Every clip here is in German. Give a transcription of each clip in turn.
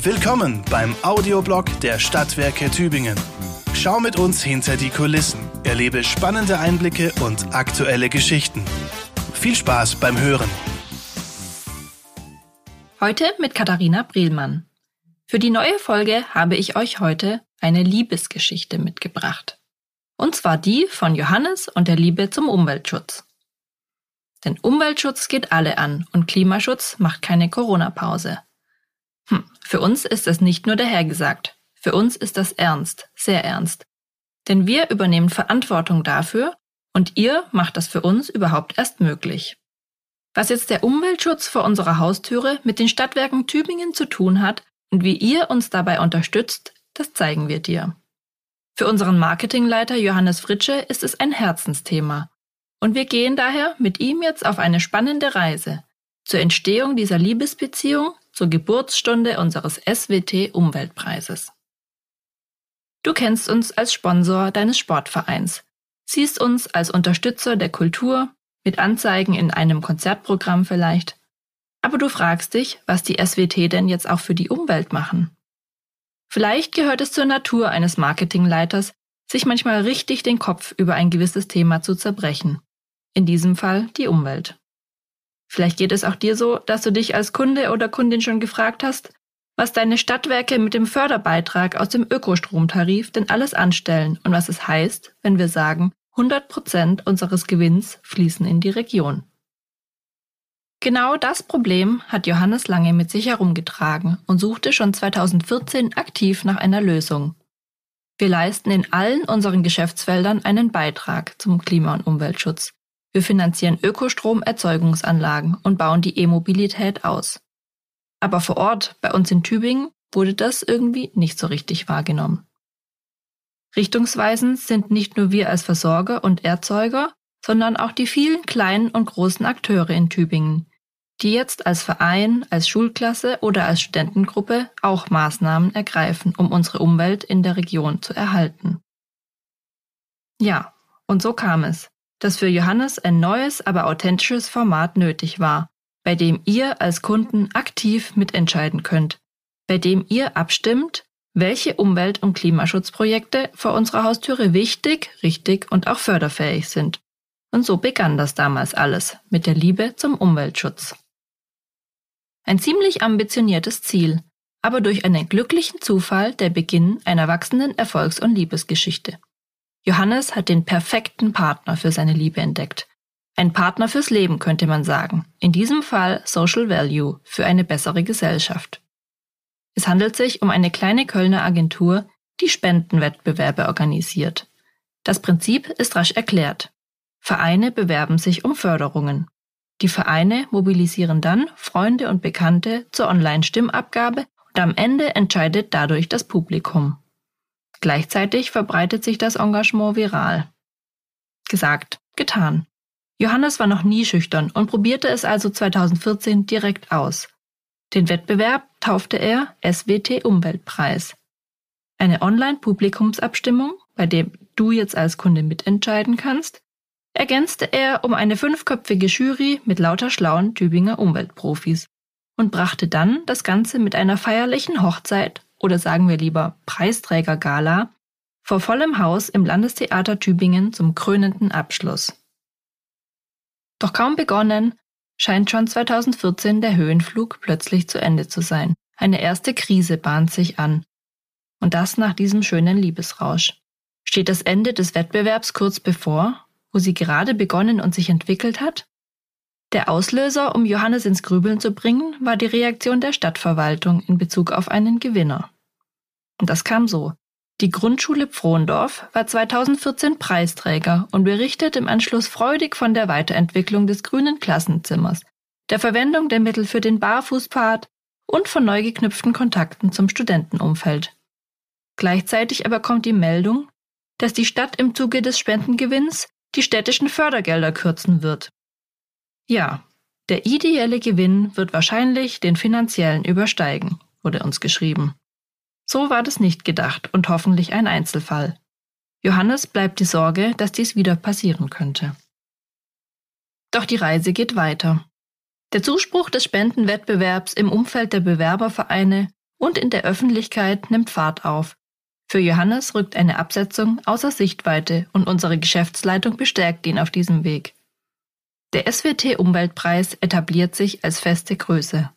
Willkommen beim Audioblog der Stadtwerke Tübingen. Schau mit uns hinter die Kulissen, erlebe spannende Einblicke und aktuelle Geschichten. Viel Spaß beim Hören. Heute mit Katharina Brielmann. Für die neue Folge habe ich euch heute eine Liebesgeschichte mitgebracht. Und zwar die von Johannes und der Liebe zum Umweltschutz. Denn Umweltschutz geht alle an und Klimaschutz macht keine Corona-Pause. Hm, für uns ist das nicht nur dahergesagt. Für uns ist das ernst, sehr ernst. Denn wir übernehmen Verantwortung dafür und ihr macht das für uns überhaupt erst möglich. Was jetzt der Umweltschutz vor unserer Haustüre mit den Stadtwerken Tübingen zu tun hat und wie ihr uns dabei unterstützt, das zeigen wir dir. Für unseren Marketingleiter Johannes Fritsche ist es ein Herzensthema. Und wir gehen daher mit ihm jetzt auf eine spannende Reise zur Entstehung dieser Liebesbeziehung zur Geburtsstunde unseres SWT Umweltpreises. Du kennst uns als Sponsor deines Sportvereins, siehst uns als Unterstützer der Kultur, mit Anzeigen in einem Konzertprogramm vielleicht. Aber du fragst dich, was die SWT denn jetzt auch für die Umwelt machen. Vielleicht gehört es zur Natur eines Marketingleiters, sich manchmal richtig den Kopf über ein gewisses Thema zu zerbrechen. In diesem Fall die Umwelt. Vielleicht geht es auch dir so, dass du dich als Kunde oder Kundin schon gefragt hast, was deine Stadtwerke mit dem Förderbeitrag aus dem Ökostromtarif denn alles anstellen und was es heißt, wenn wir sagen, 100 Prozent unseres Gewinns fließen in die Region. Genau das Problem hat Johannes lange mit sich herumgetragen und suchte schon 2014 aktiv nach einer Lösung. Wir leisten in allen unseren Geschäftsfeldern einen Beitrag zum Klima- und Umweltschutz. Wir finanzieren Ökostromerzeugungsanlagen und bauen die E-Mobilität aus. Aber vor Ort, bei uns in Tübingen, wurde das irgendwie nicht so richtig wahrgenommen. Richtungsweisend sind nicht nur wir als Versorger und Erzeuger, sondern auch die vielen kleinen und großen Akteure in Tübingen, die jetzt als Verein, als Schulklasse oder als Studentengruppe auch Maßnahmen ergreifen, um unsere Umwelt in der Region zu erhalten. Ja, und so kam es dass für Johannes ein neues, aber authentisches Format nötig war, bei dem ihr als Kunden aktiv mitentscheiden könnt, bei dem ihr abstimmt, welche Umwelt- und Klimaschutzprojekte vor unserer Haustüre wichtig, richtig und auch förderfähig sind. Und so begann das damals alles mit der Liebe zum Umweltschutz. Ein ziemlich ambitioniertes Ziel, aber durch einen glücklichen Zufall der Beginn einer wachsenden Erfolgs- und Liebesgeschichte. Johannes hat den perfekten Partner für seine Liebe entdeckt. Ein Partner fürs Leben könnte man sagen. In diesem Fall Social Value für eine bessere Gesellschaft. Es handelt sich um eine kleine Kölner Agentur, die Spendenwettbewerbe organisiert. Das Prinzip ist rasch erklärt. Vereine bewerben sich um Förderungen. Die Vereine mobilisieren dann Freunde und Bekannte zur Online-Stimmabgabe und am Ende entscheidet dadurch das Publikum. Gleichzeitig verbreitet sich das Engagement viral. Gesagt, getan. Johannes war noch nie schüchtern und probierte es also 2014 direkt aus. Den Wettbewerb taufte er SWT Umweltpreis. Eine Online-Publikumsabstimmung, bei dem du jetzt als Kunde mitentscheiden kannst, ergänzte er um eine fünfköpfige Jury mit lauter schlauen Tübinger Umweltprofis und brachte dann das Ganze mit einer feierlichen Hochzeit oder sagen wir lieber Preisträgergala vor vollem Haus im Landestheater Tübingen zum krönenden Abschluss. Doch kaum begonnen, scheint schon 2014 der Höhenflug plötzlich zu Ende zu sein. Eine erste Krise bahnt sich an. Und das nach diesem schönen Liebesrausch. Steht das Ende des Wettbewerbs kurz bevor, wo sie gerade begonnen und sich entwickelt hat? Der Auslöser, um Johannes ins Grübeln zu bringen, war die Reaktion der Stadtverwaltung in Bezug auf einen Gewinner. Und das kam so. Die Grundschule Pfrondorf war 2014 Preisträger und berichtet im Anschluss freudig von der Weiterentwicklung des grünen Klassenzimmers, der Verwendung der Mittel für den Barfußpfad und von neu geknüpften Kontakten zum Studentenumfeld. Gleichzeitig aber kommt die Meldung, dass die Stadt im Zuge des Spendengewinns die städtischen Fördergelder kürzen wird. Ja, der ideelle Gewinn wird wahrscheinlich den finanziellen übersteigen, wurde uns geschrieben. So war das nicht gedacht und hoffentlich ein Einzelfall. Johannes bleibt die Sorge, dass dies wieder passieren könnte. Doch die Reise geht weiter. Der Zuspruch des Spendenwettbewerbs im Umfeld der Bewerbervereine und in der Öffentlichkeit nimmt Fahrt auf. Für Johannes rückt eine Absetzung außer Sichtweite und unsere Geschäftsleitung bestärkt ihn auf diesem Weg. Der SWT Umweltpreis etabliert sich als feste Größe.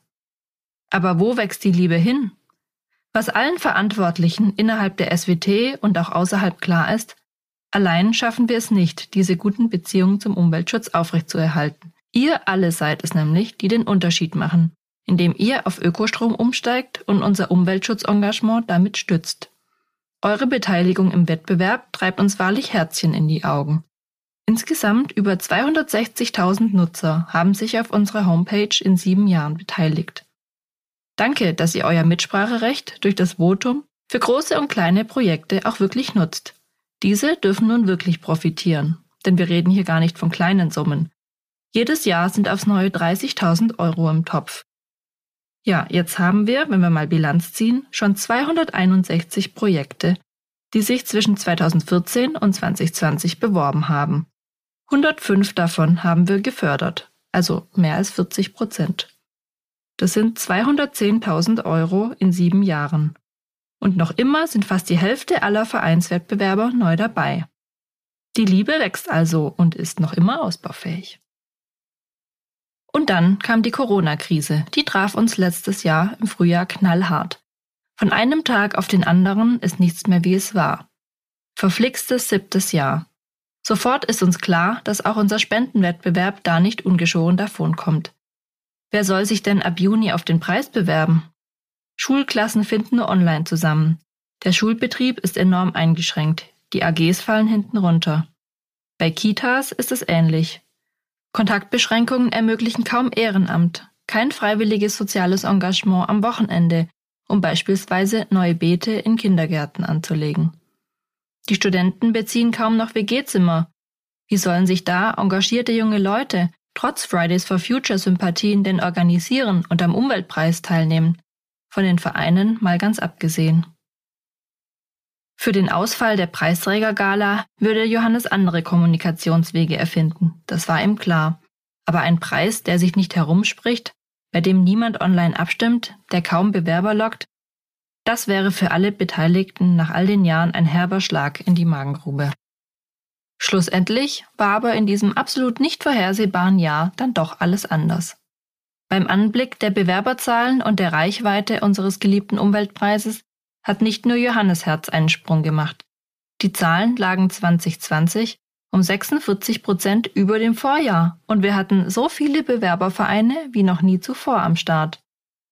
Aber wo wächst die Liebe hin? Was allen Verantwortlichen innerhalb der SWT und auch außerhalb klar ist, allein schaffen wir es nicht, diese guten Beziehungen zum Umweltschutz aufrechtzuerhalten. Ihr alle seid es nämlich, die den Unterschied machen, indem ihr auf Ökostrom umsteigt und unser Umweltschutzengagement damit stützt. Eure Beteiligung im Wettbewerb treibt uns wahrlich Herzchen in die Augen. Insgesamt über 260.000 Nutzer haben sich auf unserer Homepage in sieben Jahren beteiligt. Danke, dass ihr euer Mitspracherecht durch das Votum für große und kleine Projekte auch wirklich nutzt. Diese dürfen nun wirklich profitieren, denn wir reden hier gar nicht von kleinen Summen. Jedes Jahr sind aufs neue 30.000 Euro im Topf. Ja, jetzt haben wir, wenn wir mal Bilanz ziehen, schon 261 Projekte, die sich zwischen 2014 und 2020 beworben haben. 105 davon haben wir gefördert, also mehr als 40 Prozent. Das sind 210.000 Euro in sieben Jahren. Und noch immer sind fast die Hälfte aller Vereinswettbewerber neu dabei. Die Liebe wächst also und ist noch immer ausbaufähig. Und dann kam die Corona-Krise. Die traf uns letztes Jahr im Frühjahr knallhart. Von einem Tag auf den anderen ist nichts mehr wie es war. Verflixtes siebtes Jahr. Sofort ist uns klar, dass auch unser Spendenwettbewerb da nicht ungeschoren davonkommt. Wer soll sich denn ab Juni auf den Preis bewerben? Schulklassen finden nur online zusammen. Der Schulbetrieb ist enorm eingeschränkt. Die AGs fallen hinten runter. Bei Kitas ist es ähnlich. Kontaktbeschränkungen ermöglichen kaum Ehrenamt, kein freiwilliges soziales Engagement am Wochenende, um beispielsweise neue Beete in Kindergärten anzulegen. Die Studenten beziehen kaum noch WG-Zimmer. Wie sollen sich da engagierte junge Leute trotz Fridays for Future Sympathien denn organisieren und am Umweltpreis teilnehmen? Von den Vereinen mal ganz abgesehen. Für den Ausfall der Preisträgergala würde Johannes andere Kommunikationswege erfinden, das war ihm klar. Aber ein Preis, der sich nicht herumspricht, bei dem niemand online abstimmt, der kaum Bewerber lockt, das wäre für alle Beteiligten nach all den Jahren ein herber Schlag in die Magengrube. Schlussendlich war aber in diesem absolut nicht vorhersehbaren Jahr dann doch alles anders. Beim Anblick der Bewerberzahlen und der Reichweite unseres geliebten Umweltpreises hat nicht nur Johannes Herz einen Sprung gemacht. Die Zahlen lagen 2020 um 46 Prozent über dem Vorjahr und wir hatten so viele Bewerbervereine wie noch nie zuvor am Start.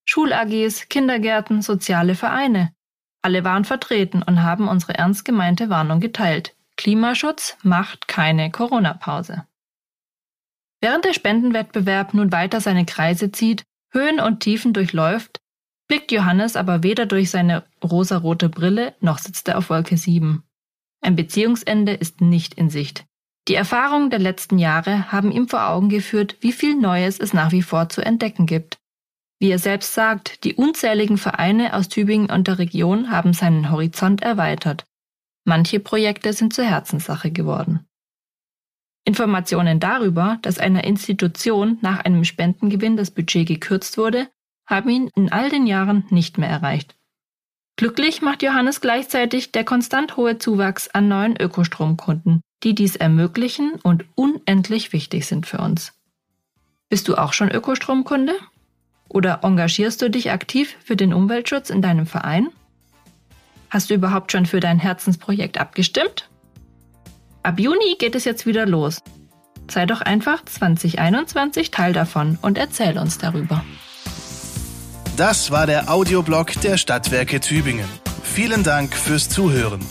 Schul-AGs, Kindergärten, soziale Vereine. Alle waren vertreten und haben unsere ernst gemeinte Warnung geteilt. Klimaschutz macht keine Corona-Pause. Während der Spendenwettbewerb nun weiter seine Kreise zieht, Höhen und Tiefen durchläuft, blickt Johannes aber weder durch seine rosarote Brille noch sitzt er auf Wolke 7. Ein Beziehungsende ist nicht in Sicht. Die Erfahrungen der letzten Jahre haben ihm vor Augen geführt, wie viel Neues es nach wie vor zu entdecken gibt. Wie er selbst sagt, die unzähligen Vereine aus Tübingen und der Region haben seinen Horizont erweitert. Manche Projekte sind zur Herzenssache geworden. Informationen darüber, dass einer Institution nach einem Spendengewinn das Budget gekürzt wurde, haben ihn in all den Jahren nicht mehr erreicht. Glücklich macht Johannes gleichzeitig der konstant hohe Zuwachs an neuen Ökostromkunden, die dies ermöglichen und unendlich wichtig sind für uns. Bist du auch schon Ökostromkunde? Oder engagierst du dich aktiv für den Umweltschutz in deinem Verein? Hast du überhaupt schon für dein Herzensprojekt abgestimmt? Ab Juni geht es jetzt wieder los. Sei doch einfach 2021 Teil davon und erzähl uns darüber. Das war der Audioblog der Stadtwerke Tübingen. Vielen Dank fürs Zuhören.